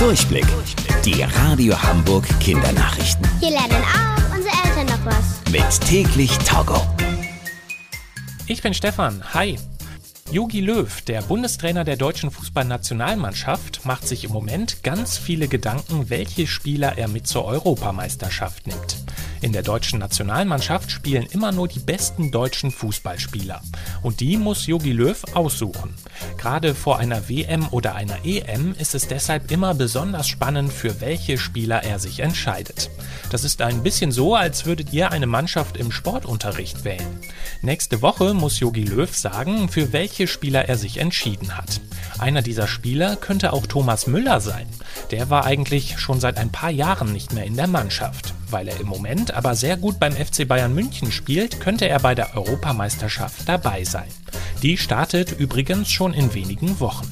Durchblick. Die Radio Hamburg Kindernachrichten. Hier lernen auch unsere Eltern noch was. Mit täglich Togo. Ich bin Stefan. Hi. Jogi Löw, der Bundestrainer der deutschen Fußballnationalmannschaft, macht sich im Moment ganz viele Gedanken, welche Spieler er mit zur Europameisterschaft nimmt. In der deutschen Nationalmannschaft spielen immer nur die besten deutschen Fußballspieler. Und die muss Jogi Löw aussuchen. Gerade vor einer WM oder einer EM ist es deshalb immer besonders spannend, für welche Spieler er sich entscheidet. Das ist ein bisschen so, als würdet ihr eine Mannschaft im Sportunterricht wählen. Nächste Woche muss Jogi Löw sagen, für welche Spieler er sich entschieden hat. Einer dieser Spieler könnte auch Thomas Müller sein. Der war eigentlich schon seit ein paar Jahren nicht mehr in der Mannschaft. Weil er im Moment aber sehr gut beim FC Bayern München spielt, könnte er bei der Europameisterschaft dabei sein. Die startet übrigens schon in wenigen Wochen.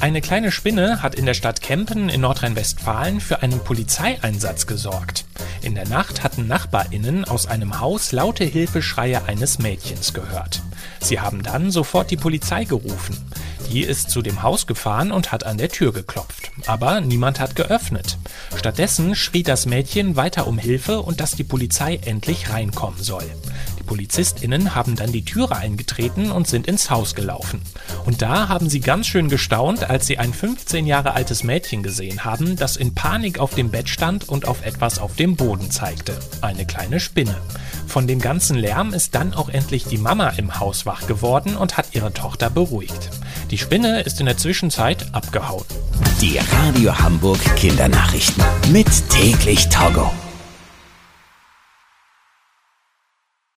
Eine kleine Spinne hat in der Stadt Kempen in Nordrhein-Westfalen für einen Polizeieinsatz gesorgt. In der Nacht hatten Nachbarinnen aus einem Haus laute Hilfeschreie eines Mädchens gehört. Sie haben dann sofort die Polizei gerufen. Die ist zu dem Haus gefahren und hat an der Tür geklopft. Aber niemand hat geöffnet. Stattdessen schrie das Mädchen weiter um Hilfe und dass die Polizei endlich reinkommen soll. Die PolizistInnen haben dann die Türe eingetreten und sind ins Haus gelaufen. Und da haben sie ganz schön gestaunt, als sie ein 15 Jahre altes Mädchen gesehen haben, das in Panik auf dem Bett stand und auf etwas auf dem Boden zeigte. Eine kleine Spinne. Von dem ganzen Lärm ist dann auch endlich die Mama im Haus wach geworden und hat ihre Tochter beruhigt. Die Spinne ist in der Zwischenzeit abgehauen. Die Radio Hamburg Kindernachrichten. Mit täglich Togo.